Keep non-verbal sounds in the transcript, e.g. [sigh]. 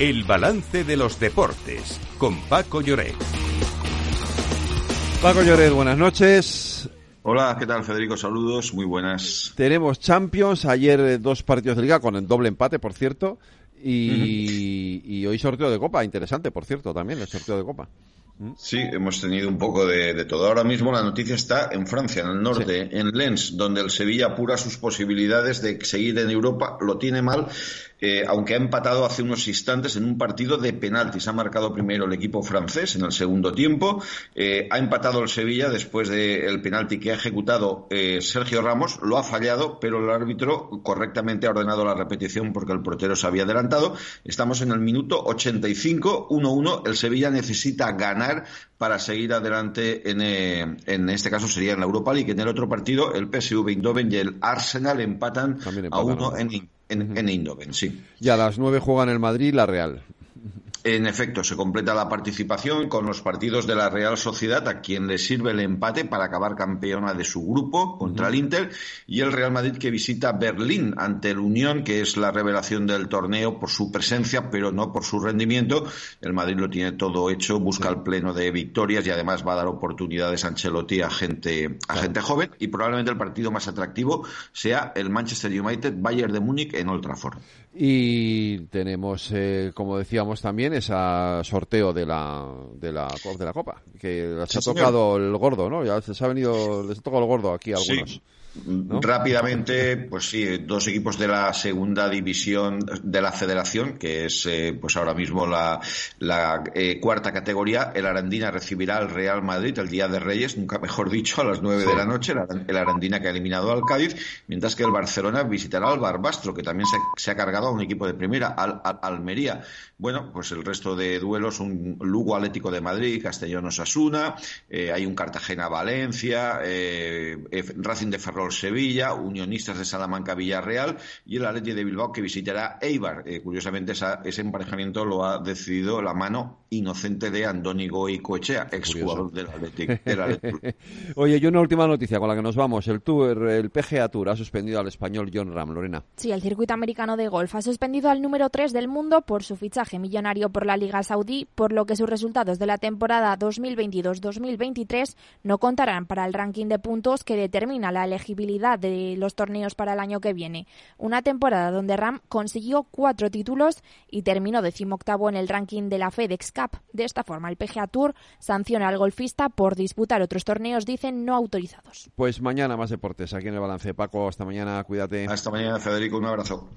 El balance de los deportes con Paco Lloret. Paco Lloret, buenas noches. Hola, ¿qué tal Federico? Saludos, muy buenas. Tenemos Champions, ayer eh, dos partidos de liga con el doble empate, por cierto, y, y hoy sorteo de copa, interesante, por cierto, también el sorteo de copa. Sí, hemos tenido un poco de, todo. Ahora mismo la noticia está en Francia, en el norte, en Lens, donde el Sevilla apura sus posibilidades de seguir en Europa. Lo tiene mal, eh, aunque ha empatado hace unos instantes en un partido de penaltis. Ha marcado primero el equipo francés en el segundo tiempo. Eh, ha empatado el Sevilla después del penalti que ha ejecutado eh, Sergio Ramos. Lo ha fallado, pero el árbitro correctamente ha ordenado la repetición porque el portero se había adelantado. Estamos en el minuto 85, 1-1. El Sevilla necesita ganar para seguir adelante en, eh, en este caso sería en la Europa League. En el otro partido, el PSV Eindhoven y el Arsenal empatan, a uno en, en, en Eindhoven, sí. Y a las nueve juegan el Madrid y la Real. En efecto, se completa la participación con los partidos de la Real Sociedad, a quien le sirve el empate para acabar campeona de su grupo contra el Inter, y el Real Madrid que visita Berlín ante el Unión, que es la revelación del torneo por su presencia, pero no por su rendimiento. El Madrid lo tiene todo hecho, busca el pleno de victorias y además va a dar oportunidades a Ancelotti a gente, a gente joven, y probablemente el partido más atractivo sea el Manchester United Bayern de Múnich en Old Trafford. Y tenemos, eh, como decíamos también, ese sorteo de la, de la, de la Copa, que les ha tocado el gordo, ¿no? Ya se ha venido, les ha tocado el gordo aquí a algunos. Rápidamente, pues sí, dos equipos de la segunda división de la federación, que es eh, pues ahora mismo la, la eh, cuarta categoría. El Arandina recibirá al Real Madrid el Día de Reyes, nunca mejor dicho, a las nueve de la noche. El Arandina que ha eliminado al Cádiz, mientras que el Barcelona visitará al Barbastro, que también se, ha cargado a un equipo de primera, al, Almería. Bueno, pues el resto de duelos, un Lugo Atlético de Madrid, Castellón Osasuna, eh, hay un Cartagena Valencia, Racing de Ferrol Sevilla, Unionistas de Salamanca Villarreal y el Atleti de Bilbao que visitará Eibar. Eh, curiosamente ese emparejamiento lo ha decidido la mano inocente de Andoni Goicoechea, exjugador del Atleti. [laughs] Oye, y una última noticia con la que nos vamos. El Tour, el PGA Tour ha suspendido al español John Ram, Lorena. Sí, el circuito americano de golf ha suspendido al número 3 del mundo por su fichaje millonario por la Liga Saudí, por lo que sus resultados de la temporada 2022-2023 no contarán para el ranking de puntos que determina la elegibilidad de los torneos para el año que viene. Una temporada donde Ram consiguió cuatro títulos y terminó decimoctavo en el ranking de la FedEx Cup. De esta forma, el PGA Tour sanciona al golfista por disputar otros torneos, dicen, no autorizados. Pues mañana más deportes aquí en el balance. Paco, hasta mañana, cuídate. Hasta mañana, Federico, un abrazo.